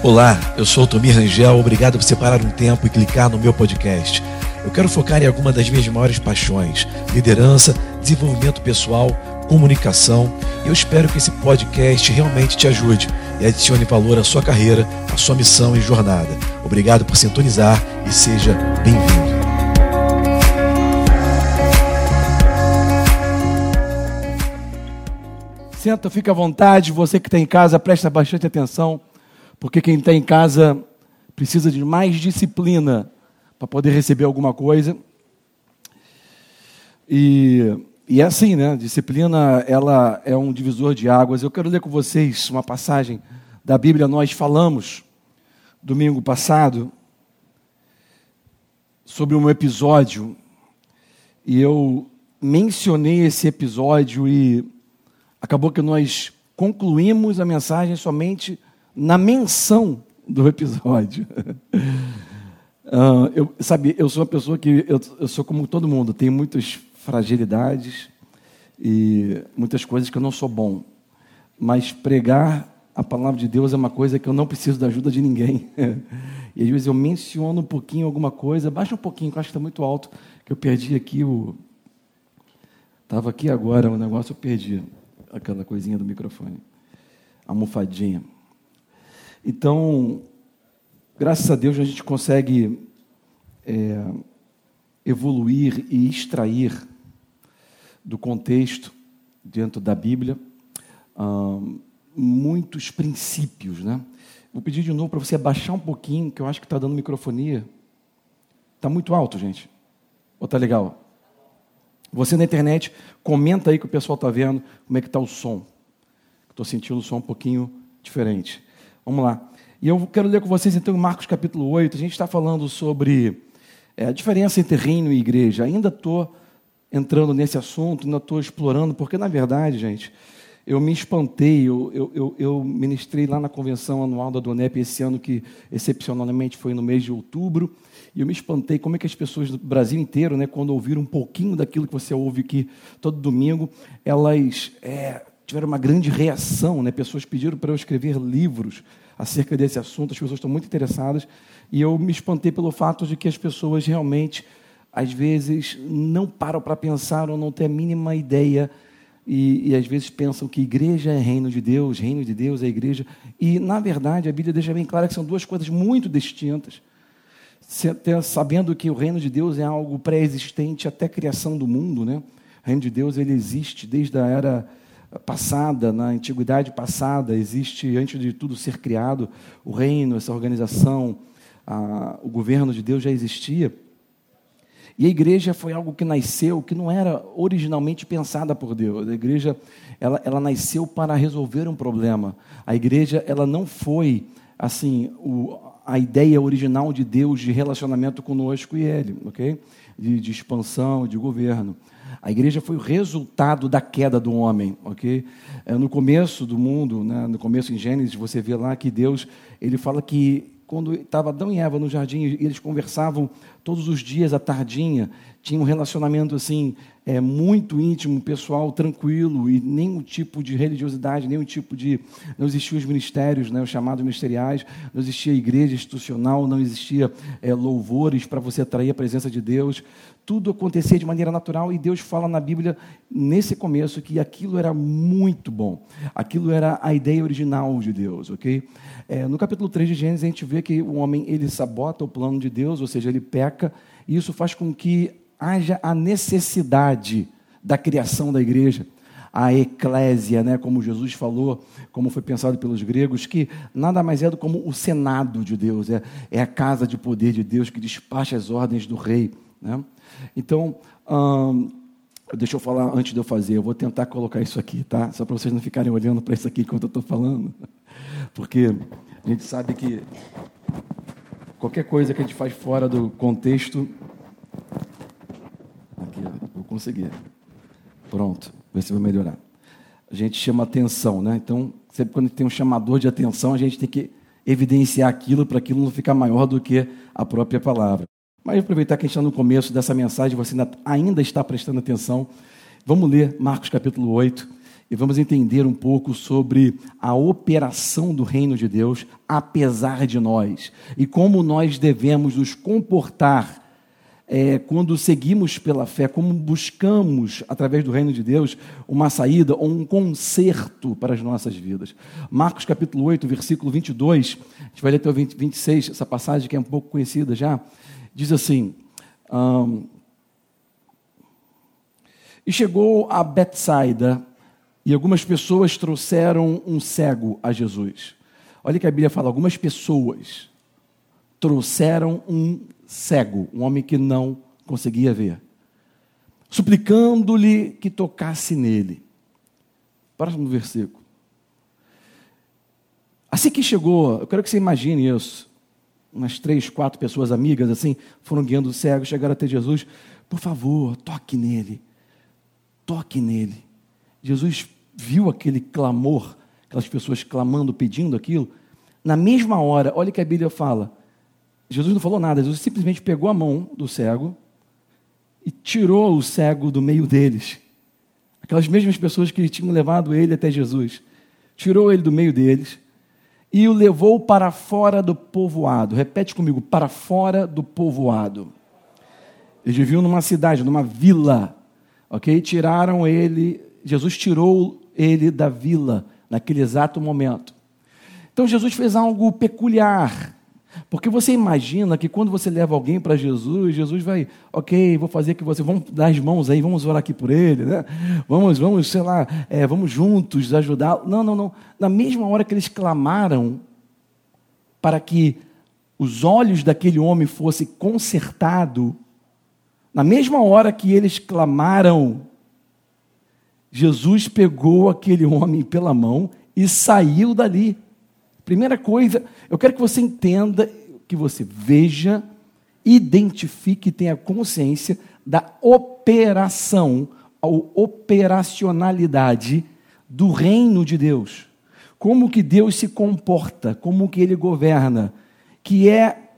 Olá, eu sou o Tomir Rangel, obrigado por separar um tempo e clicar no meu podcast. Eu quero focar em alguma das minhas maiores paixões: liderança, desenvolvimento pessoal, comunicação. Eu espero que esse podcast realmente te ajude e adicione valor à sua carreira, à sua missão e jornada. Obrigado por sintonizar e seja bem-vindo. Senta, fica à vontade. Você que está em casa, presta bastante atenção, porque quem está em casa precisa de mais disciplina para poder receber alguma coisa. E, e é assim, né? Disciplina, ela é um divisor de águas. Eu quero ler com vocês uma passagem da Bíblia. Nós falamos domingo passado sobre um episódio e eu mencionei esse episódio e acabou que nós concluímos a mensagem somente na menção do episódio. uh, eu, sabe, eu sou uma pessoa que eu, eu sou como todo mundo, tenho muitas fragilidades e muitas coisas que eu não sou bom. Mas pregar a palavra de Deus é uma coisa que eu não preciso da ajuda de ninguém. e às vezes eu menciono um pouquinho alguma coisa, baixa um pouquinho, que eu acho que está muito alto, que eu perdi aqui o. Estava aqui agora, o negócio eu perdi aquela coisinha do microfone, a almofadinha. Então, graças a Deus a gente consegue é, evoluir e extrair do contexto dentro da Bíblia muitos princípios, né? Vou pedir de novo para você abaixar um pouquinho, que eu acho que está dando microfonia. Está muito alto, gente. Ou está legal? Você na internet, comenta aí que o pessoal está vendo como é que está o som. Estou sentindo o som um pouquinho diferente. Vamos lá. E eu quero ler com vocês então Marcos capítulo 8. A gente está falando sobre é, a diferença entre reino e igreja. Ainda estou entrando nesse assunto, ainda estou explorando, porque na verdade, gente, eu me espantei, eu, eu, eu, eu, ministrei lá na convenção anual da Donep esse ano, que excepcionalmente foi no mês de outubro, e eu me espantei como é que as pessoas do Brasil inteiro, né, quando ouviram um pouquinho daquilo que você ouve aqui todo domingo, elas é, tiveram uma grande reação. Né? Pessoas pediram para eu escrever livros acerca desse assunto, as pessoas estão muito interessadas, e eu me espantei pelo fato de que as pessoas realmente, às vezes, não param para pensar ou não têm a mínima ideia e, e, às vezes pensam que igreja é reino de Deus, reino de Deus é igreja. E, na verdade, a Bíblia deixa bem claro que são duas coisas muito distintas sabendo que o reino de Deus é algo pré-existente até a criação do mundo, né? O reino de Deus ele existe desde a era passada, na antiguidade passada, existe antes de tudo ser criado, o reino, essa organização, a, o governo de Deus já existia. E a igreja foi algo que nasceu, que não era originalmente pensada por Deus. A igreja, ela, ela nasceu para resolver um problema. A igreja, ela não foi, assim, o, a ideia original de Deus de relacionamento conosco e Ele, ok? De, de, expansão, de governo. A igreja foi o resultado da queda do homem, ok? É, no começo do mundo, né, no começo em Gênesis, você vê lá que Deus, ele fala que quando estava Adão e Eva no jardim, eles conversavam todos os dias à tardinha, tinha um relacionamento assim é, muito íntimo, pessoal, tranquilo e nenhum tipo de religiosidade, nenhum tipo de não existiam os ministérios, né, os chamados ministeriais, não existia igreja institucional, não existia é, louvores para você atrair a presença de Deus, tudo acontecia de maneira natural e Deus fala na Bíblia nesse começo que aquilo era muito bom, aquilo era a ideia original de Deus, ok? É, no capítulo 3 de Gênesis a gente vê que o homem ele sabota o plano de Deus, ou seja, ele peca e isso faz com que haja a necessidade da criação da igreja, a eclésia, né, como Jesus falou, como foi pensado pelos gregos, que nada mais é do como o senado de Deus, é, é a casa de poder de Deus que despacha as ordens do rei. Né? Então, hum, deixa eu falar antes de eu fazer, eu vou tentar colocar isso aqui, tá? Só para vocês não ficarem olhando para isso aqui enquanto eu estou falando, porque a gente sabe que qualquer coisa que a gente faz fora do contexto conseguir. Pronto, ver se vai melhorar. A gente chama atenção, né? Então, sempre quando tem um chamador de atenção, a gente tem que evidenciar aquilo para aquilo não ficar maior do que a própria palavra. Mas aproveitar que a gente está no começo dessa mensagem, você ainda está prestando atenção. Vamos ler Marcos capítulo 8. e vamos entender um pouco sobre a operação do reino de Deus, apesar de nós, e como nós devemos nos comportar é, quando seguimos pela fé, como buscamos, através do reino de Deus, uma saída ou um conserto para as nossas vidas. Marcos capítulo 8, versículo 22, a gente vai ler até o 20, 26, essa passagem que é um pouco conhecida já, diz assim. e chegou a Betsaida, e algumas pessoas trouxeram um cego a Jesus. Olha que a Bíblia fala: algumas pessoas trouxeram um cego, um homem que não conseguia ver, suplicando-lhe que tocasse nele. Próximo versículo. Assim que chegou, eu quero que você imagine isso. Umas três, quatro pessoas amigas assim foram guiando o cego, chegaram até Jesus. Por favor, toque nele. Toque nele. Jesus viu aquele clamor, aquelas pessoas clamando, pedindo aquilo. Na mesma hora, olha que a Bíblia fala. Jesus não falou nada, Jesus simplesmente pegou a mão do cego e tirou o cego do meio deles. Aquelas mesmas pessoas que tinham levado ele até Jesus. Tirou ele do meio deles e o levou para fora do povoado. Repete comigo: para fora do povoado. Eles viviam numa cidade, numa vila, ok? Tiraram ele, Jesus tirou ele da vila naquele exato momento. Então Jesus fez algo peculiar. Porque você imagina que quando você leva alguém para Jesus, Jesus vai, ok, vou fazer que você, vamos dar as mãos aí, vamos orar aqui por ele, né? Vamos, vamos, sei lá, é, vamos juntos ajudar. Não, não, não. Na mesma hora que eles clamaram para que os olhos daquele homem fossem consertados, na mesma hora que eles clamaram, Jesus pegou aquele homem pela mão e saiu dali. Primeira coisa, eu quero que você entenda, que você veja, identifique e tenha consciência da operação, ou operacionalidade do reino de Deus. Como que Deus se comporta, como que ele governa, que é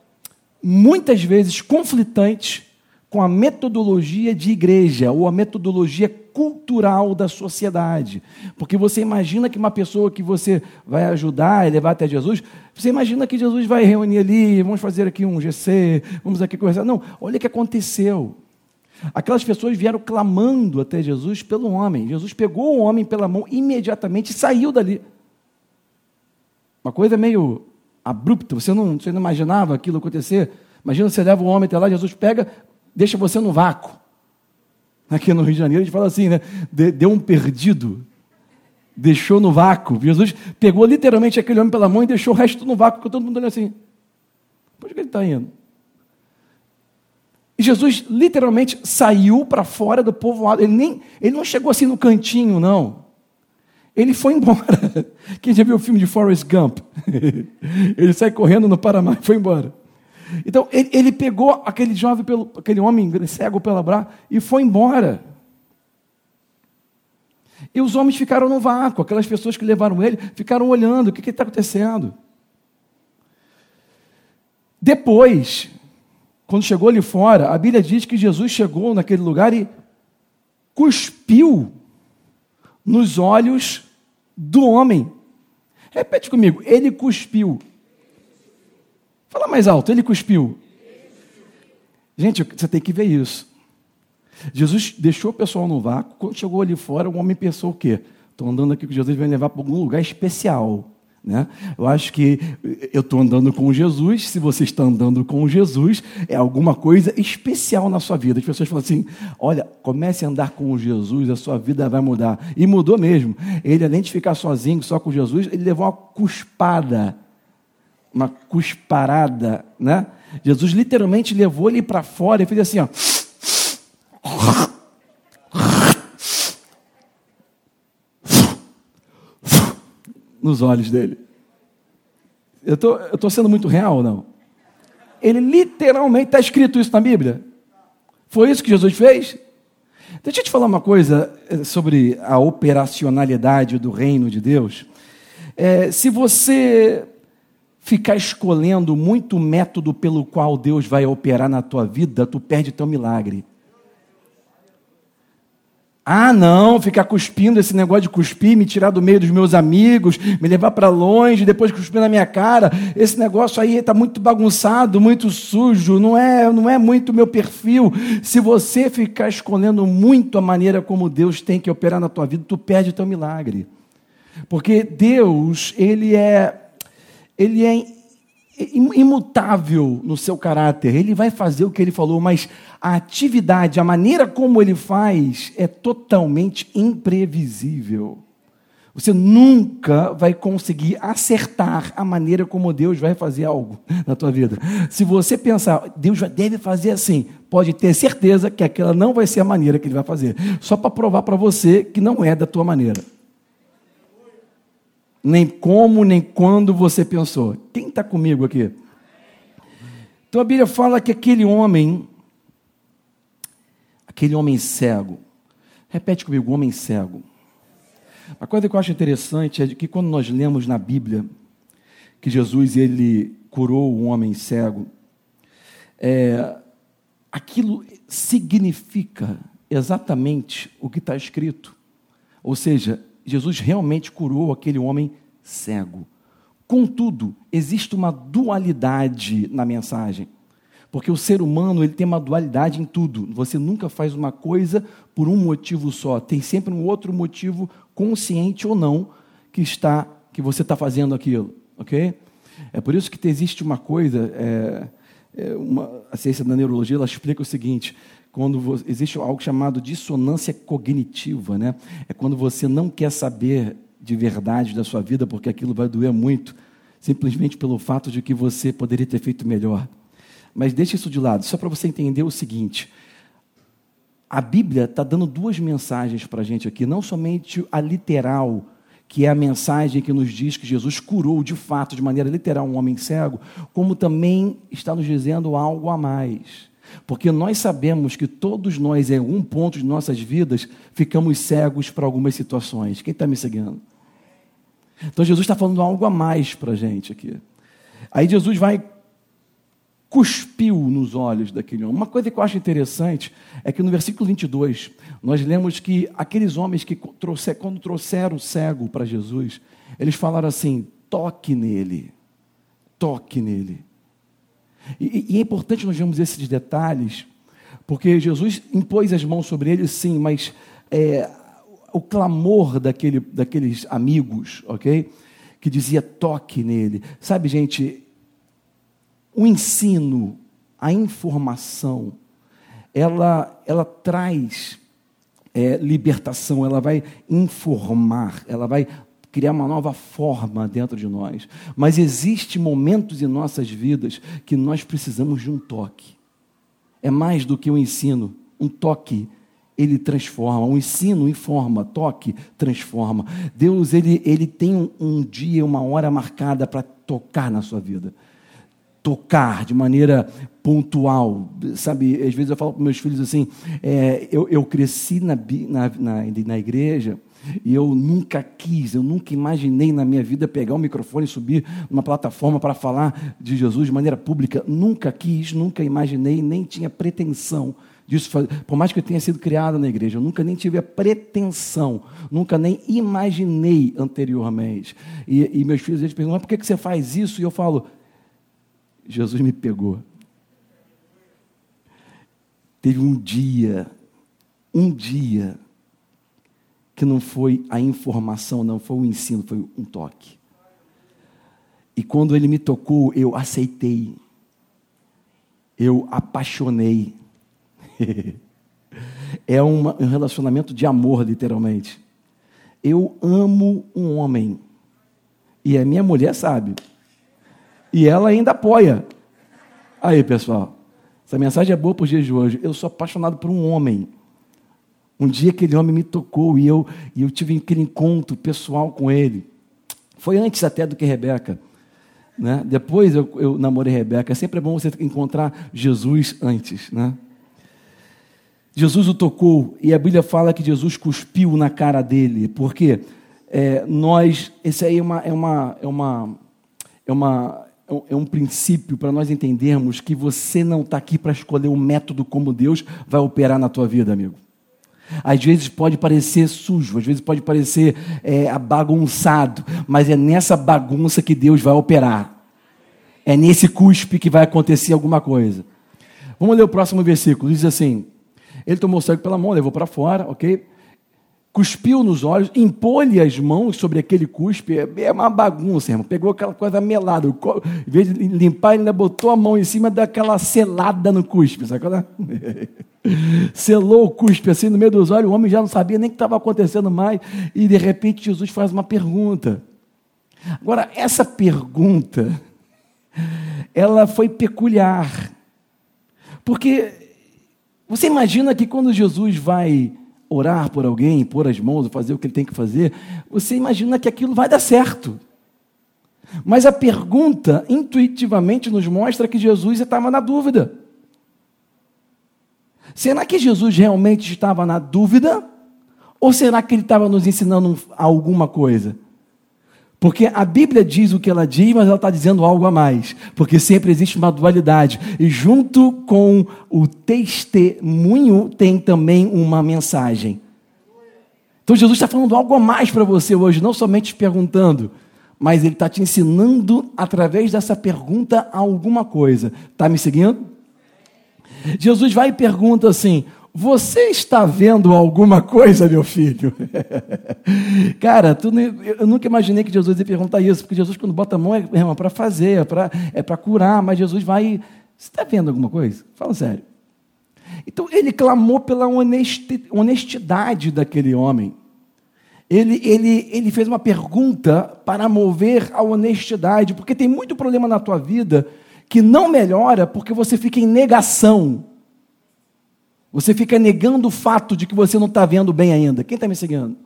muitas vezes conflitante com a metodologia de igreja ou a metodologia cultural da sociedade. Porque você imagina que uma pessoa que você vai ajudar e levar até Jesus, você imagina que Jesus vai reunir ali, vamos fazer aqui um GC, vamos aqui conversar. Não, olha o que aconteceu. Aquelas pessoas vieram clamando até Jesus pelo homem. Jesus pegou o homem pela mão imediatamente e saiu dali. Uma coisa meio abrupta, você não, você não imaginava aquilo acontecer. Imagina você leva o homem até lá, Jesus pega, deixa você no vácuo. Aqui no Rio de Janeiro a gente fala assim, né? Deu um perdido, deixou no vácuo. Jesus pegou literalmente aquele homem pela mão e deixou o resto no vácuo, com todo mundo olhando assim. Por que ele está indo? E Jesus literalmente saiu para fora do povoado. Ele, nem, ele não chegou assim no cantinho, não. Ele foi embora. Quem já viu o filme de Forrest Gump? ele sai correndo no Paraná e foi embora. Então, ele, ele pegou aquele jovem, pelo, aquele homem cego pela braço e foi embora. E os homens ficaram no vácuo, aquelas pessoas que levaram ele ficaram olhando, o que está acontecendo? Depois, quando chegou ali fora, a Bíblia diz que Jesus chegou naquele lugar e cuspiu nos olhos do homem. Repete comigo, ele cuspiu. Fala mais alto, ele cuspiu. Gente, você tem que ver isso. Jesus deixou o pessoal no vácuo, quando chegou ali fora, o homem pensou o quê? Estou andando aqui com Jesus, vai me levar para algum lugar especial. Né? Eu acho que eu estou andando com Jesus, se você está andando com Jesus, é alguma coisa especial na sua vida. As pessoas falam assim: olha, comece a andar com Jesus, a sua vida vai mudar. E mudou mesmo. Ele, além de ficar sozinho, só com Jesus, ele levou uma cuspada uma cusparada, né? Jesus literalmente levou ele para fora e fez assim, ó. Nos olhos dele. Eu tô, estou tô sendo muito real ou não? Ele literalmente, está escrito isso na Bíblia. Foi isso que Jesus fez? Deixa eu te falar uma coisa eh, sobre a operacionalidade do reino de Deus. É, se você ficar escolhendo muito método pelo qual Deus vai operar na tua vida, tu perde teu milagre. Ah, não, ficar cuspindo esse negócio de cuspir, me tirar do meio dos meus amigos, me levar para longe, depois cuspir na minha cara. Esse negócio aí está muito bagunçado, muito sujo, não é, não é muito meu perfil. Se você ficar escolhendo muito a maneira como Deus tem que operar na tua vida, tu perde teu milagre. Porque Deus, ele é ele é imutável no seu caráter. Ele vai fazer o que ele falou, mas a atividade, a maneira como ele faz é totalmente imprevisível. Você nunca vai conseguir acertar a maneira como Deus vai fazer algo na tua vida. Se você pensar, Deus já deve fazer assim, pode ter certeza que aquela não vai ser a maneira que ele vai fazer. Só para provar para você que não é da tua maneira. Nem como, nem quando você pensou. Quem está comigo aqui? Então a Bíblia fala que aquele homem, aquele homem cego, repete comigo, homem cego. A coisa que eu acho interessante é que quando nós lemos na Bíblia que Jesus ele curou o homem cego, é, aquilo significa exatamente o que está escrito. Ou seja, Jesus realmente curou aquele homem cego. Contudo, existe uma dualidade na mensagem. Porque o ser humano ele tem uma dualidade em tudo. Você nunca faz uma coisa por um motivo só. Tem sempre um outro motivo, consciente ou não, que está que você está fazendo aquilo, ok? É por isso que existe uma coisa, é, é uma, a ciência da neurologia ela explica o seguinte: quando existe algo chamado dissonância cognitiva, né? É quando você não quer saber de verdade da sua vida porque aquilo vai doer muito, simplesmente pelo fato de que você poderia ter feito melhor. Mas deixe isso de lado, só para você entender o seguinte: a Bíblia está dando duas mensagens para a gente aqui, não somente a literal, que é a mensagem que nos diz que Jesus curou de fato, de maneira literal, um homem cego, como também está nos dizendo algo a mais. Porque nós sabemos que todos nós, em algum ponto de nossas vidas, ficamos cegos para algumas situações. Quem está me seguindo? Então Jesus está falando algo a mais para a gente aqui. Aí Jesus vai cuspiu nos olhos daquele homem. Uma coisa que eu acho interessante é que no versículo 22, nós lemos que aqueles homens que trouxer, quando trouxeram o cego para Jesus, eles falaram assim: toque nele, toque nele. E, e, é importante nós vermos esses detalhes, porque Jesus impôs as mãos sobre ele, sim, mas é, o clamor daquele, daqueles amigos, ok? Que dizia toque nele. Sabe, gente, o ensino, a informação, ela, ela traz é, libertação, ela vai informar, ela vai criar uma nova forma dentro de nós. Mas existem momentos em nossas vidas que nós precisamos de um toque. É mais do que um ensino, um toque ele transforma, um ensino informa, toque transforma. Deus ele, ele tem um, um dia, uma hora marcada para tocar na sua vida. Tocar de maneira pontual, sabe? Às vezes eu falo para meus filhos assim: é, eu, eu cresci na, na, na, na igreja, e eu nunca quis, eu nunca imaginei na minha vida pegar um microfone e subir numa plataforma para falar de Jesus de maneira pública. Nunca quis, nunca imaginei, nem tinha pretensão disso. Por mais que eu tenha sido criado na igreja, eu nunca nem tive a pretensão, nunca nem imaginei anteriormente. E, e meus filhos eles perguntam, mas por que, que você faz isso? E eu falo, Jesus me pegou. Teve um dia, um dia, que não foi a informação, não foi o ensino, foi um toque. E quando ele me tocou, eu aceitei. Eu apaixonei. é um relacionamento de amor, literalmente. Eu amo um homem. E a minha mulher sabe. E ela ainda apoia. Aí, pessoal. Essa mensagem é boa para os dias de hoje. Eu sou apaixonado por um homem. Um dia aquele homem me tocou e eu, e eu tive aquele encontro pessoal com ele. Foi antes até do que Rebeca. Né? Depois eu, eu namorei Rebeca. Sempre é bom você encontrar Jesus antes. Né? Jesus o tocou e a Bíblia fala que Jesus cuspiu na cara dele. Porque é, nós, esse aí é uma, é uma, é uma, é uma é um princípio para nós entendermos que você não está aqui para escolher um método como Deus vai operar na tua vida, amigo. Às vezes pode parecer sujo, às vezes pode parecer é, bagunçado, mas é nessa bagunça que Deus vai operar. É nesse cuspe que vai acontecer alguma coisa. Vamos ler o próximo versículo. Diz assim: Ele tomou o cego pela mão, levou para fora, ok? Cuspiu nos olhos, impôs-lhe as mãos sobre aquele cuspe, é, é uma bagunça, irmão. Pegou aquela coisa melada, em vez de limpar, ainda botou a mão em cima daquela selada no cuspe, sabe? Selou o cuspe assim no meio dos olhos, o homem já não sabia nem o que estava acontecendo mais, e de repente Jesus faz uma pergunta. Agora, essa pergunta, ela foi peculiar, porque você imagina que quando Jesus vai orar por alguém, pôr as mãos, fazer o que ele tem que fazer, você imagina que aquilo vai dar certo. Mas a pergunta intuitivamente nos mostra que Jesus estava na dúvida. Será que Jesus realmente estava na dúvida? Ou será que ele estava nos ensinando alguma coisa? Porque a Bíblia diz o que ela diz, mas ela está dizendo algo a mais. Porque sempre existe uma dualidade. E junto com o testemunho tem também uma mensagem. Então Jesus está falando algo a mais para você hoje, não somente te perguntando, mas ele está te ensinando através dessa pergunta alguma coisa. Está me seguindo? Jesus vai e pergunta assim: você está vendo alguma coisa, meu filho? Cara, tu, eu nunca imaginei que Jesus ia perguntar isso, porque Jesus, quando bota a mão, é, é para fazer, é para é curar, mas Jesus vai. Você está vendo alguma coisa? Fala sério. Então, ele clamou pela honestidade daquele homem. Ele, ele, ele fez uma pergunta para mover a honestidade, porque tem muito problema na tua vida que não melhora porque você fica em negação você fica negando o fato de que você não está vendo bem ainda. Quem está me seguindo?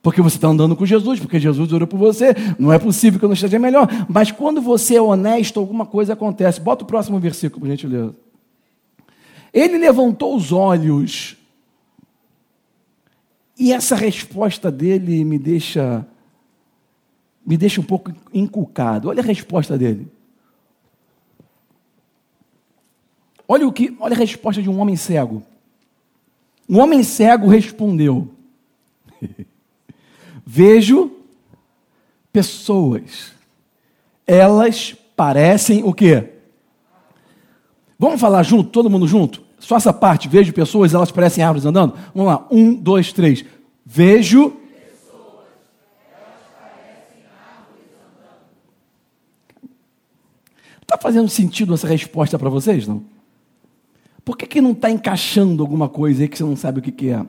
Porque você está andando com Jesus, porque Jesus orou por você. Não é possível que eu não esteja melhor. Mas quando você é honesto, alguma coisa acontece. Bota o próximo versículo, por gentileza. Ele levantou os olhos. E essa resposta dele me deixa me deixa um pouco inculcado. Olha a resposta dele. Olha o que, olha a resposta de um homem cego. Um homem cego respondeu: Vejo pessoas. Elas parecem o quê? Vamos falar junto, todo mundo junto? Só essa parte, vejo pessoas, elas parecem árvores andando? Vamos lá, um, dois, três. Vejo. Pessoas. Está fazendo sentido essa resposta para vocês, não? Por que, que não está encaixando alguma coisa aí que você não sabe o que, que é?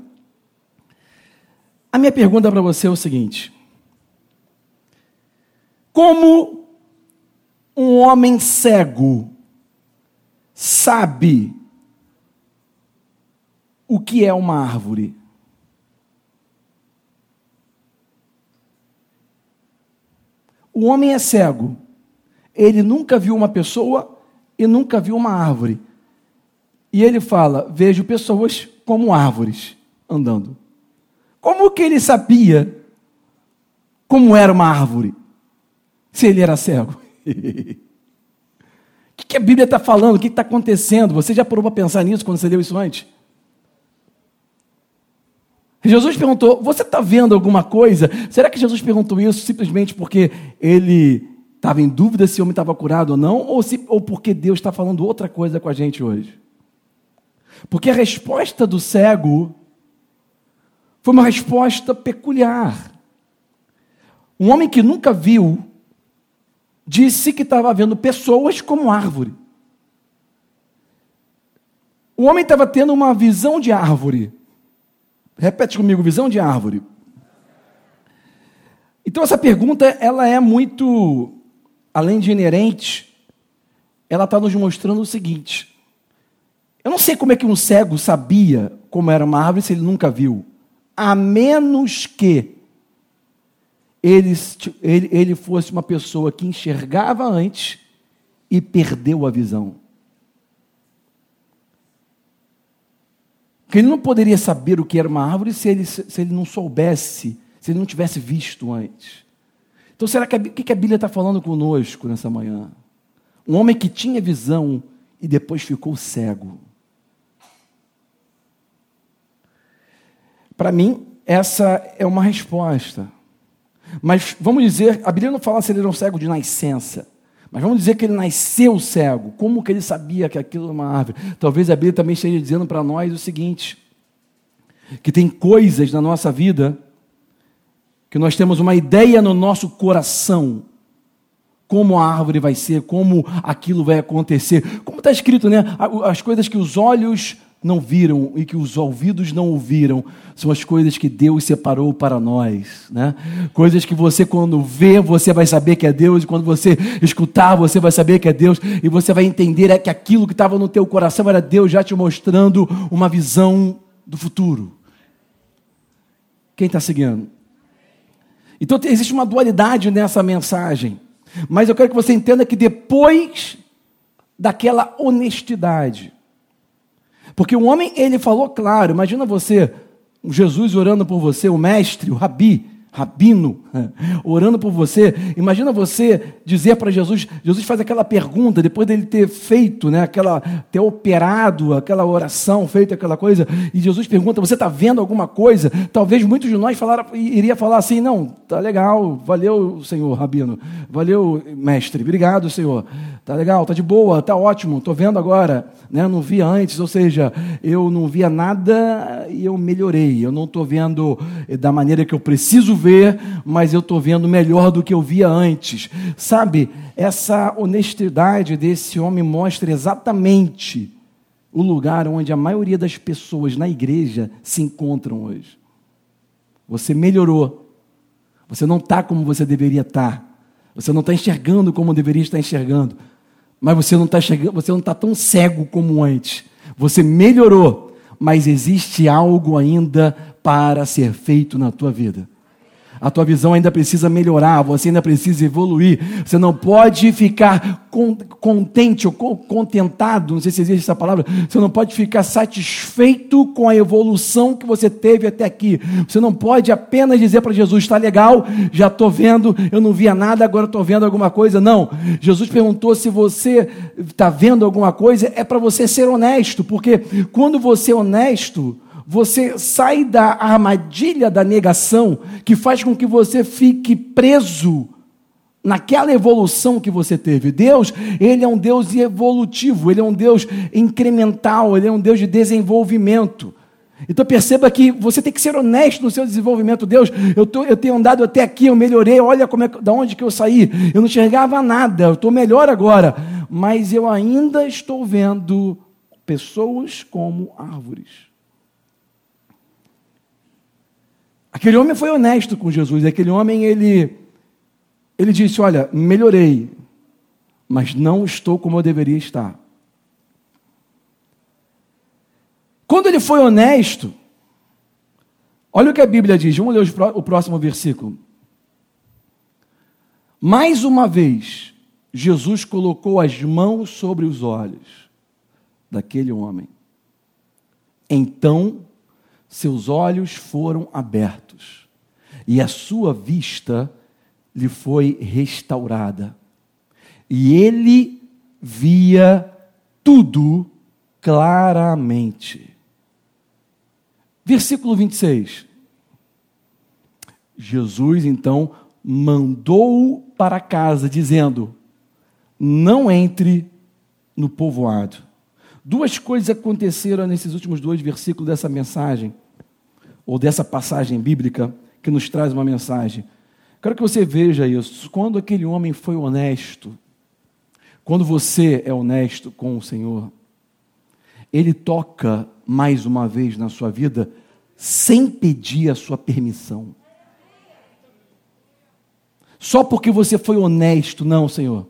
A minha pergunta para você é o seguinte: Como um homem cego sabe o que é uma árvore? O homem é cego. Ele nunca viu uma pessoa e nunca viu uma árvore. E ele fala: Vejo pessoas como árvores andando. Como que ele sabia como era uma árvore? Se ele era cego. O que, que a Bíblia está falando? O que está acontecendo? Você já parou para pensar nisso quando você leu isso antes? Jesus perguntou: Você está vendo alguma coisa? Será que Jesus perguntou isso simplesmente porque ele estava em dúvida se o homem estava curado ou não? Ou, se, ou porque Deus está falando outra coisa com a gente hoje? Porque a resposta do cego foi uma resposta peculiar. Um homem que nunca viu disse que estava vendo pessoas como árvore. O homem estava tendo uma visão de árvore. Repete comigo, visão de árvore. Então essa pergunta, ela é muito, além de inerente, ela está nos mostrando o seguinte: eu não sei como é que um cego sabia como era uma árvore se ele nunca viu. A menos que ele, ele, ele fosse uma pessoa que enxergava antes e perdeu a visão. Porque ele não poderia saber o que era uma árvore se ele, se ele não soubesse, se ele não tivesse visto antes. Então, será que o que a Bíblia está falando conosco nessa manhã? Um homem que tinha visão e depois ficou cego. Para mim, essa é uma resposta. Mas vamos dizer, a Bíblia não fala se ele era um cego de nascença. Mas vamos dizer que ele nasceu cego. Como que ele sabia que aquilo era uma árvore? Talvez a Bíblia também esteja dizendo para nós o seguinte: que tem coisas na nossa vida que nós temos uma ideia no nosso coração como a árvore vai ser, como aquilo vai acontecer. Como está escrito, né? As coisas que os olhos não viram e que os ouvidos não ouviram são as coisas que Deus separou para nós, né? Coisas que você quando vê, você vai saber que é Deus, e quando você escutar, você vai saber que é Deus, e você vai entender é que aquilo que estava no teu coração era Deus já te mostrando uma visão do futuro. Quem está seguindo? Então existe uma dualidade nessa mensagem. Mas eu quero que você entenda que depois daquela honestidade, porque o homem, ele falou claro, imagina você, Jesus orando por você, o mestre, o rabi, rabino, orando por você. Imagina você dizer para Jesus, Jesus faz aquela pergunta, depois dele ter feito, né, aquela, ter operado aquela oração, feito aquela coisa, e Jesus pergunta, você está vendo alguma coisa? Talvez muitos de nós falaram, iria falar assim, não, tá legal, valeu, Senhor, rabino, valeu, mestre, obrigado, Senhor, tá legal, tá de boa, tá ótimo, estou vendo agora, né, não via antes, ou seja, eu não via nada e eu melhorei, eu não estou vendo da maneira que eu preciso ver, mas eu estou vendo melhor do que eu via antes. Sabe, essa honestidade desse homem mostra exatamente o lugar onde a maioria das pessoas na igreja se encontram hoje. Você melhorou. Você não está como você deveria estar. Tá. Você não está enxergando como deveria estar enxergando. Mas você não está você não está tão cego como antes. Você melhorou, mas existe algo ainda para ser feito na tua vida. A tua visão ainda precisa melhorar, você ainda precisa evoluir. Você não pode ficar contente ou contentado, não sei se existe essa palavra. Você não pode ficar satisfeito com a evolução que você teve até aqui. Você não pode apenas dizer para Jesus: está legal, já estou vendo, eu não via nada, agora estou vendo alguma coisa. Não. Jesus perguntou se você está vendo alguma coisa, é para você ser honesto, porque quando você é honesto, você sai da armadilha da negação, que faz com que você fique preso naquela evolução que você teve. Deus, ele é um Deus evolutivo, ele é um Deus incremental, ele é um Deus de desenvolvimento. Então perceba que você tem que ser honesto no seu desenvolvimento. Deus, eu, tô, eu tenho andado até aqui, eu melhorei, olha como é, da onde que eu saí. Eu não enxergava nada, eu estou melhor agora. Mas eu ainda estou vendo pessoas como árvores. Aquele homem foi honesto com Jesus. Aquele homem, ele, ele disse: Olha, melhorei, mas não estou como eu deveria estar. Quando ele foi honesto, olha o que a Bíblia diz. Vamos ler o próximo versículo. Mais uma vez, Jesus colocou as mãos sobre os olhos daquele homem. Então seus olhos foram abertos e a sua vista lhe foi restaurada. E ele via tudo claramente. Versículo 26. Jesus então mandou-o para casa, dizendo: Não entre no povoado. Duas coisas aconteceram nesses últimos dois versículos dessa mensagem, ou dessa passagem bíblica, que nos traz uma mensagem. Quero que você veja isso. Quando aquele homem foi honesto, quando você é honesto com o Senhor, Ele toca mais uma vez na sua vida sem pedir a sua permissão. Só porque você foi honesto, não, Senhor.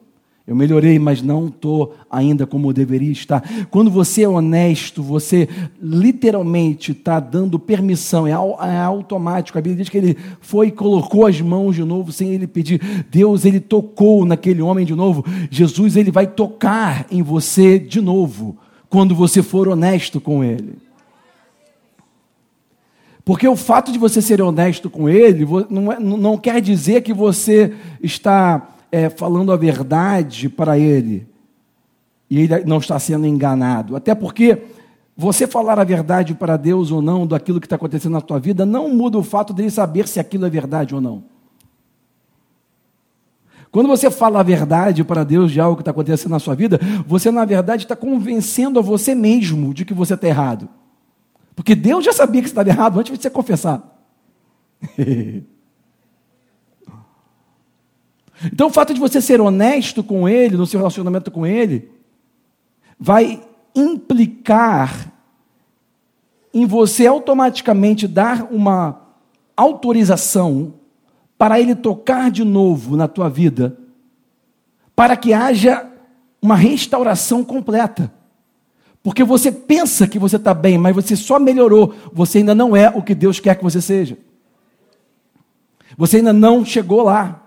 Eu melhorei, mas não estou ainda como eu deveria estar. Quando você é honesto, você literalmente está dando permissão, é, é, automático. A Bíblia diz que ele foi e colocou as mãos de novo sem ele pedir. Deus, ele tocou naquele homem de novo. Jesus, ele vai tocar em você de novo, quando você for honesto com ele. Porque o fato de você ser honesto com ele não, é, não quer dizer que você está é, falando a verdade para ele e ele não está sendo enganado. Até porque Você falar a verdade para Deus ou não daquilo que está acontecendo na tua vida não muda o fato dele saber se aquilo é verdade ou não. Quando você fala a verdade para Deus de algo que está acontecendo na sua vida, você, na verdade, está convencendo a você mesmo de que você está errado. Porque Deus já sabia que você estava errado antes de você confessar. então, o fato de você ser honesto com Ele, no seu relacionamento com Ele, vai implicar em você automaticamente dar uma autorização para ele tocar de novo na tua vida, para que haja uma restauração completa. Porque você pensa que você está bem, mas você só melhorou, você ainda não é o que Deus quer que você seja. Você ainda não chegou lá.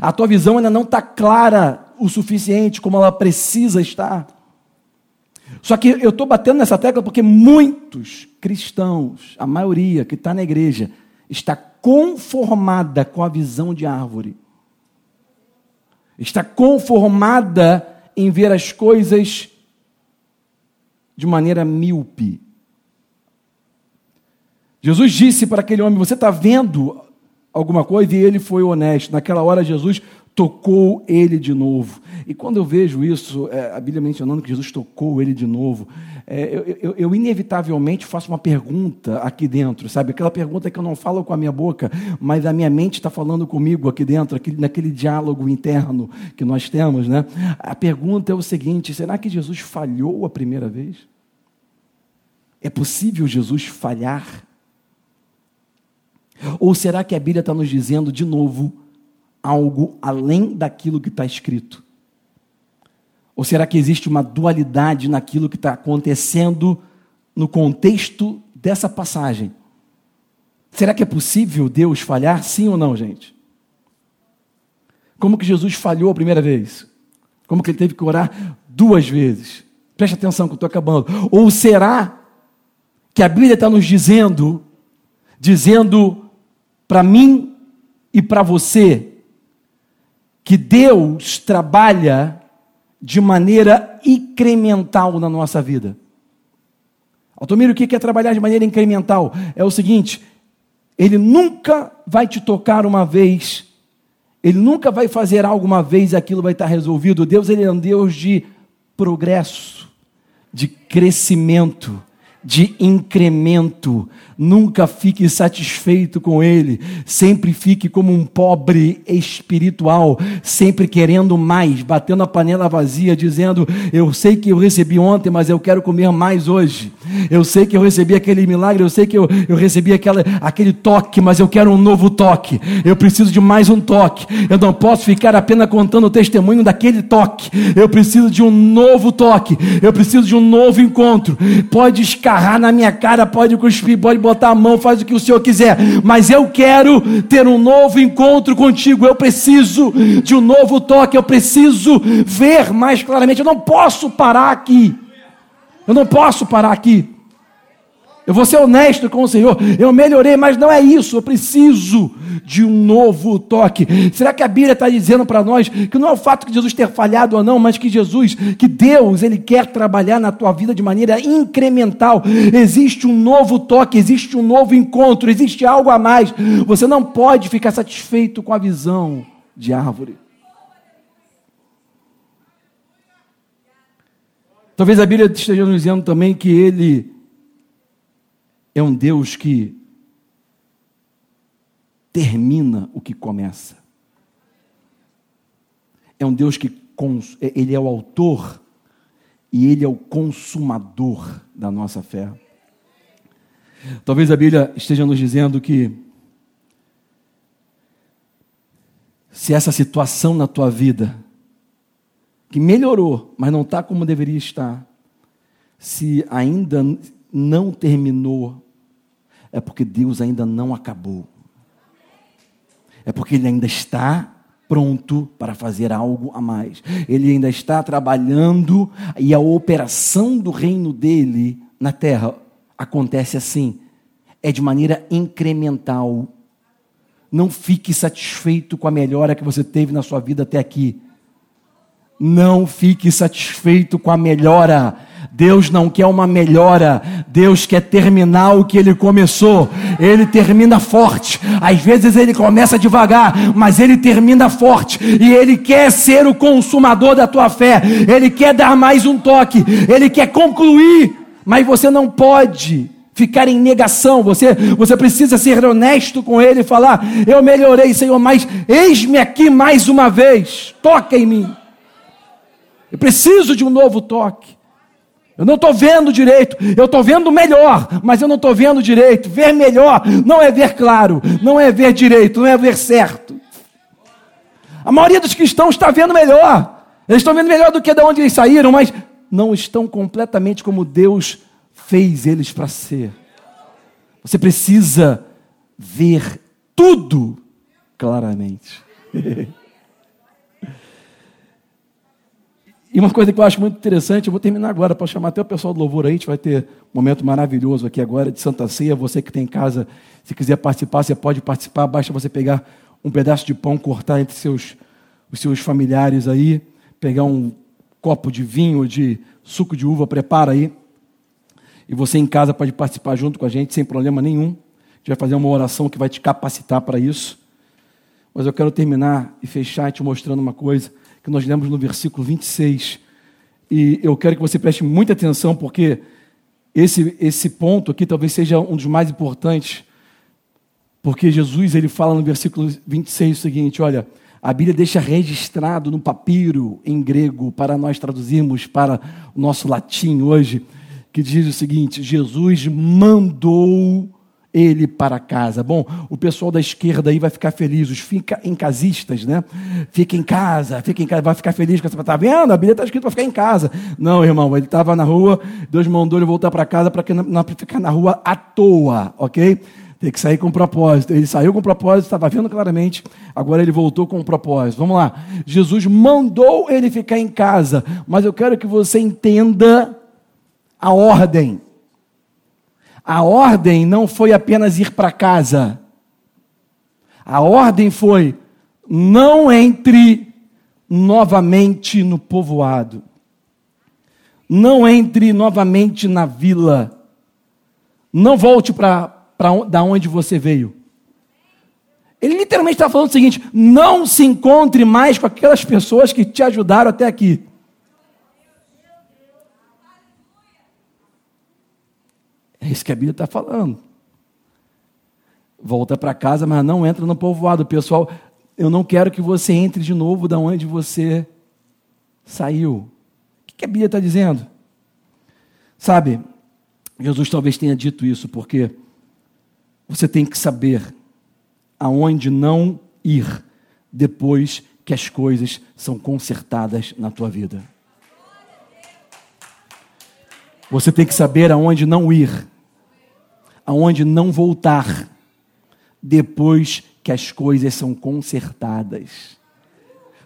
A tua visão ainda não está clara o suficiente como ela precisa estar. Só que eu estou batendo nessa tecla porque muitos cristãos, a maioria que está na igreja, está conformada com a visão de árvore. Está conformada em ver as coisas de maneira míope. Jesus disse para aquele homem: Você está vendo alguma coisa? E ele foi honesto. Naquela hora, Jesus tocou ele de novo. E quando eu vejo isso, é, a Bíblia mencionando que Jesus tocou ele de novo, é, eu, eu, eu, inevitavelmente faço uma pergunta aqui dentro, sabe? Aquela pergunta que eu não falo com a minha boca, mas a minha mente está falando comigo aqui dentro, aquele, naquele diálogo interno que nós temos, né? A pergunta é o seguinte: será que Jesus falhou a primeira vez? É possível Jesus falhar? Ou será que a Bíblia está nos dizendo de novo? algo além daquilo que está escrito? Ou será que existe uma dualidade naquilo que está acontecendo no contexto dessa passagem? Será que é possível Deus falhar, sim ou não, gente? Como que Jesus falhou a primeira vez? Como que ele teve que orar duas vezes? Preste atenção que eu estou acabando. Ou será que a Bíblia está nos dizendo, dizendo para mim e para você, que Deus trabalha de maneira incremental na nossa vida. Altomiro, o que é trabalhar de maneira incremental? É o seguinte: Ele nunca vai te tocar uma vez, Ele nunca vai fazer algo uma vez aquilo vai estar resolvido. Deus ele é um Deus de progresso, de crescimento de incremento. Nunca fique satisfeito com ele. Sempre fique como um pobre espiritual, sempre querendo mais, batendo a panela vazia, dizendo: Eu sei que eu recebi ontem, mas eu quero comer mais hoje. Eu sei que eu recebi aquele milagre, eu sei que eu, eu recebi aquela, aquele toque, mas eu quero um novo toque. Eu preciso de mais um toque. Eu não posso ficar apenas contando o testemunho daquele toque. Eu preciso de um novo toque. Eu preciso de um novo encontro. Pode escarrar na minha cara, pode cuspir, pode botar a mão, faz o que o Senhor quiser, mas eu quero ter um novo encontro contigo. Eu preciso de um novo toque, eu preciso ver mais claramente. Eu não posso parar aqui. Eu não posso parar aqui. Eu vou ser honesto com o Senhor. Eu melhorei, mas não é isso. Eu preciso de um novo toque. Será que a Bíblia está dizendo para nós que não é o fato de Jesus ter falhado ou não, mas que Jesus, que Deus, Ele quer trabalhar na tua vida de maneira incremental. Existe um novo toque, existe um novo encontro, existe algo a mais. Você não pode ficar satisfeito com a visão de árvore. Talvez a Bíblia esteja nos dizendo também que Ele é um Deus que termina o que começa. É um Deus que é, ele é o autor e ele é o consumador da nossa fé. Talvez a Bíblia esteja nos dizendo que se essa situação na tua vida que melhorou, mas não está como deveria estar, se ainda não terminou é porque Deus ainda não acabou. É porque Ele ainda está pronto para fazer algo a mais. Ele ainda está trabalhando e a operação do reino dele na terra acontece assim. É de maneira incremental. Não fique satisfeito com a melhora que você teve na sua vida até aqui. Não fique satisfeito com a melhora Deus não quer uma melhora, Deus quer terminar o que ele começou. Ele termina forte. Às vezes ele começa devagar, mas ele termina forte. E ele quer ser o consumador da tua fé. Ele quer dar mais um toque. Ele quer concluir. Mas você não pode ficar em negação. Você, você precisa ser honesto com ele e falar: Eu melhorei, Senhor, mas eis-me aqui mais uma vez. Toca em mim. Eu preciso de um novo toque. Eu não estou vendo direito, eu estou vendo melhor, mas eu não estou vendo direito. Ver melhor não é ver claro, não é ver direito, não é ver certo. A maioria dos cristãos está vendo melhor, eles estão vendo melhor do que de onde eles saíram, mas não estão completamente como Deus fez eles para ser. Você precisa ver tudo claramente. E uma coisa que eu acho muito interessante, eu vou terminar agora para chamar até o pessoal do louvor aí, a gente vai ter um momento maravilhoso aqui agora de Santa Ceia. Você que tem em casa, se quiser participar, você pode participar, basta você pegar um pedaço de pão, cortar entre seus, os seus familiares aí, pegar um copo de vinho, de suco de uva, prepara aí. E você em casa pode participar junto com a gente, sem problema nenhum. A gente vai fazer uma oração que vai te capacitar para isso. Mas eu quero terminar e fechar te mostrando uma coisa que nós lemos no versículo 26. E eu quero que você preste muita atenção, porque esse, esse ponto aqui talvez seja um dos mais importantes. Porque Jesus ele fala no versículo 26 o seguinte: olha, a Bíblia deixa registrado no papiro em grego para nós traduzirmos para o nosso latim hoje, que diz o seguinte: Jesus mandou ele para casa. Bom, o pessoal da esquerda aí vai ficar feliz, os fica em casistas, né? Fica em casa, fica em casa, vai ficar feliz com essa. Tá vendo? A Bíblia está escrito para ficar em casa. Não, irmão, ele estava na rua, Deus mandou ele voltar para casa para não ficar na rua à toa, ok? Tem que sair com propósito. Ele saiu com propósito, estava vendo claramente, agora ele voltou com propósito. Vamos lá. Jesus mandou ele ficar em casa, mas eu quero que você entenda a ordem. A ordem não foi apenas ir para casa. A ordem foi: não entre novamente no povoado. Não entre novamente na vila. Não volte para da onde você veio. Ele literalmente está falando o seguinte: não se encontre mais com aquelas pessoas que te ajudaram até aqui. É isso que a Bíblia está falando. Volta para casa, mas não entra no povoado. Pessoal, eu não quero que você entre de novo da onde você saiu. O que a Bíblia está dizendo? Sabe, Jesus talvez tenha dito isso porque você tem que saber aonde não ir depois que as coisas são consertadas na tua vida. Você tem que saber aonde não ir aonde não voltar depois que as coisas são consertadas.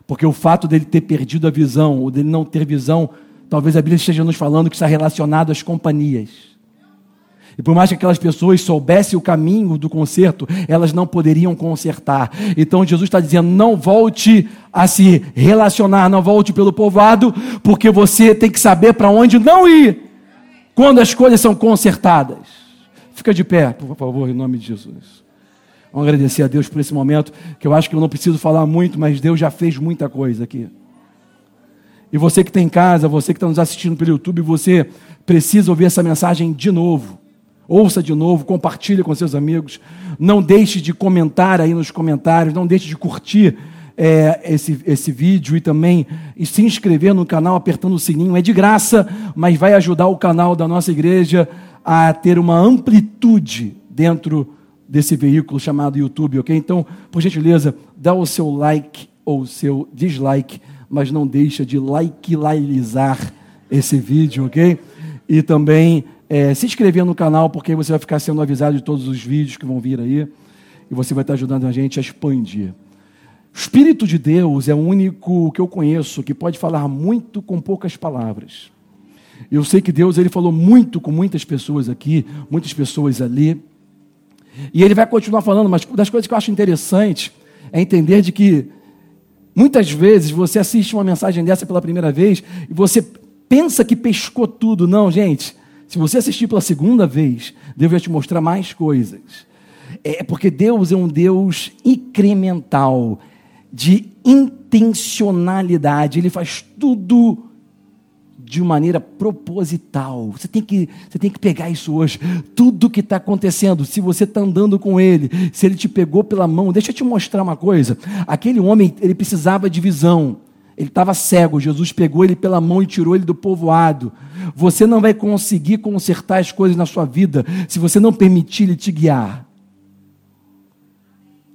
Porque o fato dele ter perdido a visão, ou dele não ter visão, talvez a Bíblia esteja nos falando que está relacionado às companhias. E por mais que aquelas pessoas soubessem o caminho do conserto, elas não poderiam consertar. Então Jesus está dizendo: não volte a se relacionar, não volte pelo povoado, porque você tem que saber para onde não ir quando as coisas são consertadas. Fica de pé, por favor, em nome de Jesus. Vamos agradecer a Deus por esse momento, que eu acho que eu não preciso falar muito, mas Deus já fez muita coisa aqui. E você que está em casa, você que está nos assistindo pelo YouTube, você precisa ouvir essa mensagem de novo. Ouça de novo, compartilhe com seus amigos. Não deixe de comentar aí nos comentários, não deixe de curtir é, esse, esse vídeo e também e se inscrever no canal apertando o sininho. É de graça, mas vai ajudar o canal da nossa igreja a ter uma amplitude dentro desse veículo chamado YouTube, ok? Então, por gentileza, dá o seu like ou o seu dislike, mas não deixa de likeizar esse vídeo, ok? E também é, se inscrever no canal, porque você vai ficar sendo avisado de todos os vídeos que vão vir aí, e você vai estar ajudando a gente a expandir. O Espírito de Deus é o único que eu conheço que pode falar muito com poucas palavras. Eu sei que Deus ele falou muito com muitas pessoas aqui, muitas pessoas ali. E ele vai continuar falando, mas das coisas que eu acho interessante é entender de que muitas vezes você assiste uma mensagem dessa pela primeira vez e você pensa que pescou tudo. Não, gente. Se você assistir pela segunda vez, Deus vai te mostrar mais coisas. É porque Deus é um Deus incremental, de intencionalidade. Ele faz tudo de maneira proposital. Você tem que, você tem que pegar isso hoje. Tudo que está acontecendo, se você está andando com ele, se ele te pegou pela mão, deixa eu te mostrar uma coisa. Aquele homem, ele precisava de visão. Ele estava cego, Jesus pegou ele pela mão e tirou ele do povoado. Você não vai conseguir consertar as coisas na sua vida se você não permitir ele te guiar.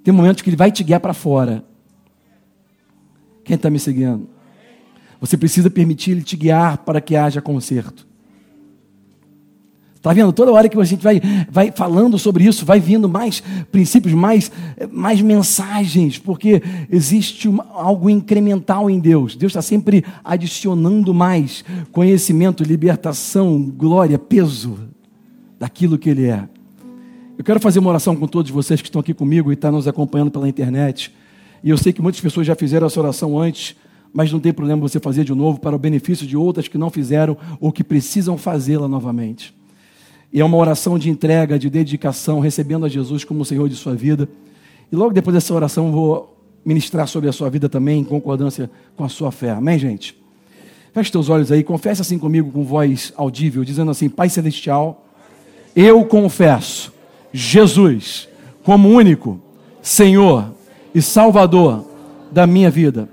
Tem momentos que ele vai te guiar para fora. Quem está me seguindo? Você precisa permitir Ele te guiar para que haja conserto. Está vendo? Toda hora que a gente vai, vai falando sobre isso, vai vindo mais princípios, mais, mais mensagens, porque existe uma, algo incremental em Deus. Deus está sempre adicionando mais conhecimento, libertação, glória, peso daquilo que Ele é. Eu quero fazer uma oração com todos vocês que estão aqui comigo e estão nos acompanhando pela internet. E eu sei que muitas pessoas já fizeram essa oração antes, mas não tem problema você fazer de novo para o benefício de outras que não fizeram ou que precisam fazê-la novamente. E é uma oração de entrega, de dedicação, recebendo a Jesus como o Senhor de sua vida. E logo depois dessa oração, vou ministrar sobre a sua vida também, em concordância com a sua fé. Amém, gente? Feche teus olhos aí, confesse assim comigo com voz audível, dizendo assim: Pai Celestial, eu confesso Jesus como único Senhor e Salvador da minha vida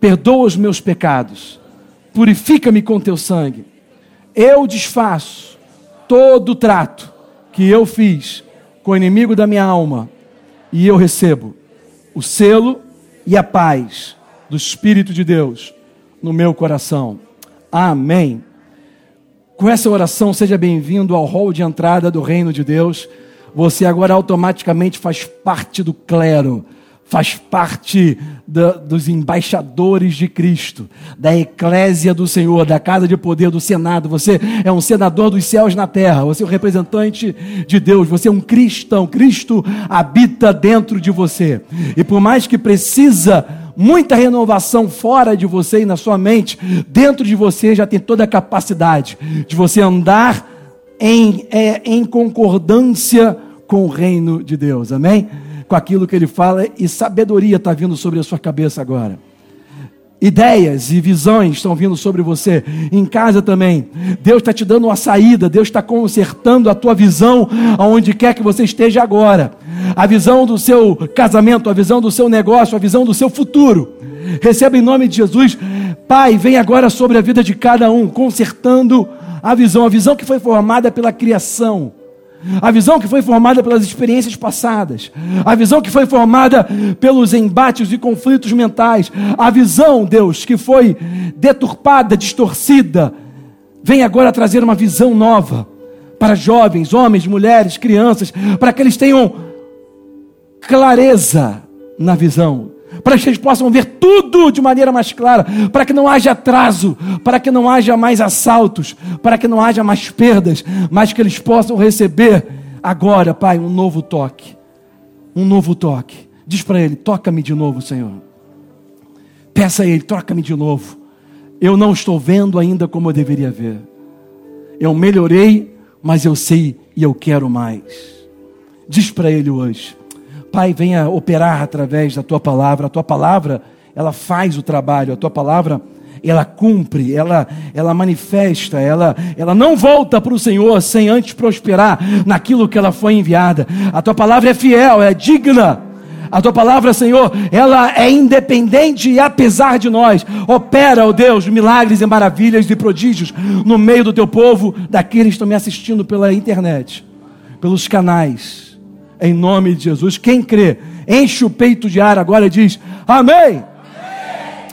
perdoa os meus pecados, purifica-me com teu sangue. Eu desfaço todo o trato que eu fiz com o inimigo da minha alma e eu recebo o selo e a paz do Espírito de Deus no meu coração. Amém. Com essa oração, seja bem-vindo ao hall de entrada do reino de Deus. Você agora automaticamente faz parte do clero faz parte da, dos embaixadores de Cristo, da eclésia do Senhor, da casa de poder do Senado. Você é um senador dos céus na terra, você é um representante de Deus, você é um cristão. Cristo habita dentro de você. E por mais que precisa muita renovação fora de você e na sua mente, dentro de você já tem toda a capacidade de você andar em, é, em concordância com o reino de Deus. Amém? Com aquilo que ele fala e sabedoria está vindo sobre a sua cabeça agora. Ideias e visões estão vindo sobre você, em casa também. Deus está te dando uma saída, Deus está consertando a tua visão aonde quer que você esteja agora. A visão do seu casamento, a visão do seu negócio, a visão do seu futuro. Receba em nome de Jesus. Pai, vem agora sobre a vida de cada um, consertando a visão, a visão que foi formada pela criação a visão que foi formada pelas experiências passadas, a visão que foi formada pelos embates e conflitos mentais, a visão, Deus, que foi deturpada, distorcida, vem agora trazer uma visão nova para jovens, homens, mulheres, crianças, para que eles tenham clareza na visão, para que eles possam ver tudo de maneira mais clara, para que não haja atraso, para que não haja mais assaltos, para que não haja mais perdas, mas que eles possam receber agora, Pai, um novo toque. Um novo toque. Diz para ele: toca-me de novo, Senhor. Peça a ele: toca-me de novo. Eu não estou vendo ainda como eu deveria ver. Eu melhorei, mas eu sei e eu quero mais. Diz para ele hoje. Pai, venha operar através da tua palavra. A tua palavra, ela faz o trabalho. A tua palavra, ela cumpre, ela, ela manifesta, ela, ela não volta para o Senhor sem antes prosperar naquilo que ela foi enviada. A tua palavra é fiel, é digna. A tua palavra, Senhor, ela é independente e apesar de nós, opera, ó oh Deus, milagres e maravilhas e prodígios no meio do teu povo, daqueles que estão me assistindo pela internet, pelos canais em nome de Jesus. Quem crê, enche o peito de ar agora e diz: Amém. Amém.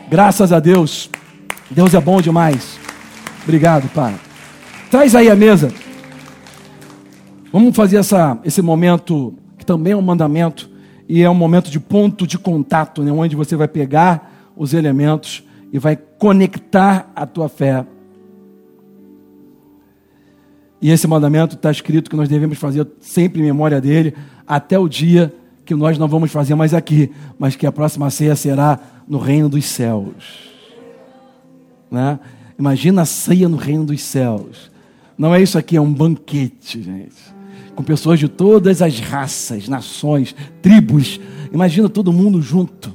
Graças a Deus. Deus é bom demais. Obrigado, Pai. Traz aí a mesa. Vamos fazer essa, esse momento que também é um mandamento e é um momento de ponto de contato, né, onde você vai pegar os elementos e vai conectar a tua fé e esse mandamento está escrito que nós devemos fazer sempre em memória dele, até o dia que nós não vamos fazer mais aqui, mas que a próxima ceia será no reino dos céus. Né? Imagina a ceia no reino dos céus. Não é isso aqui, é um banquete, gente. Com pessoas de todas as raças, nações, tribos. Imagina todo mundo junto.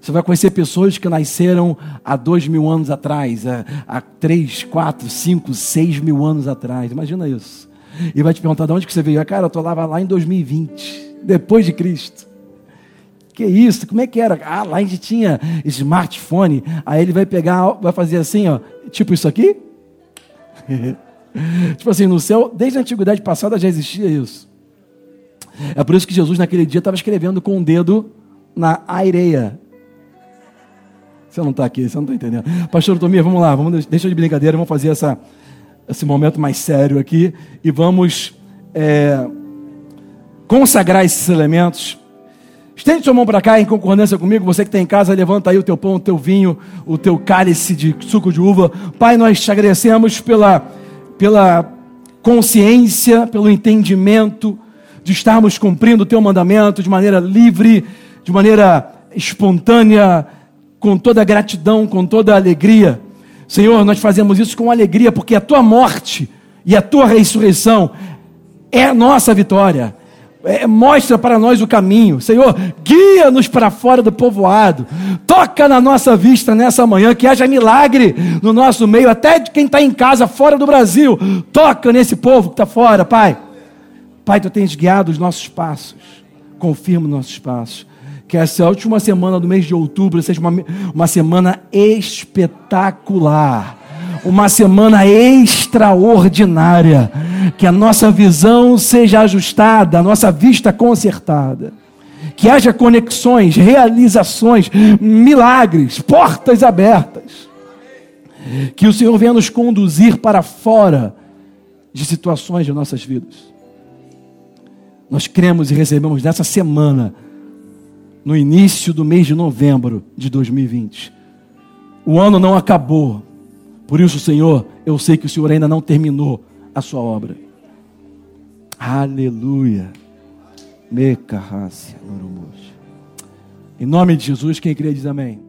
Você vai conhecer pessoas que nasceram há dois mil anos atrás, há, há três, quatro, cinco, seis mil anos atrás. Imagina isso. E vai te perguntar de onde que você veio. Cara, eu estou lá, em 2020, depois de Cristo. Que isso? Como é que era? Ah, lá a gente tinha smartphone. Aí ele vai pegar, vai fazer assim, ó, tipo isso aqui. tipo assim, no céu, desde a antiguidade passada já existia isso. É por isso que Jesus naquele dia estava escrevendo com o um dedo na areia. Você não está aqui, você não está entendendo. Pastor Tomia, vamos lá, vamos, deixa de brincadeira, vamos fazer essa, esse momento mais sério aqui e vamos é, consagrar esses elementos Estende sua mão para cá em concordância comigo. Você que está em casa, levanta aí o teu pão, o teu vinho, o teu cálice de suco de uva. Pai, nós te agradecemos pela, pela consciência, pelo entendimento de estarmos cumprindo o teu mandamento de maneira livre, de maneira espontânea, com toda gratidão, com toda alegria. Senhor, nós fazemos isso com alegria, porque a tua morte e a tua ressurreição é a nossa vitória é, mostra para nós o caminho. Senhor, guia-nos para fora do povoado. Toca na nossa vista nessa manhã, que haja milagre no nosso meio, até de quem está em casa, fora do Brasil. Toca nesse povo que está fora, Pai. Pai, tu tens guiado os nossos passos. Confirma os nossos passos. Que essa última semana do mês de outubro seja uma, uma semana espetacular uma semana extraordinária. Que a nossa visão seja ajustada, a nossa vista consertada. Que haja conexões, realizações, milagres, portas abertas. Que o Senhor venha nos conduzir para fora de situações de nossas vidas. Nós cremos e recebemos nessa semana, no início do mês de novembro de 2020. O ano não acabou, por isso, Senhor, eu sei que o Senhor ainda não terminou a sua obra. Aleluia. Em nome de Jesus, quem crê diz amém.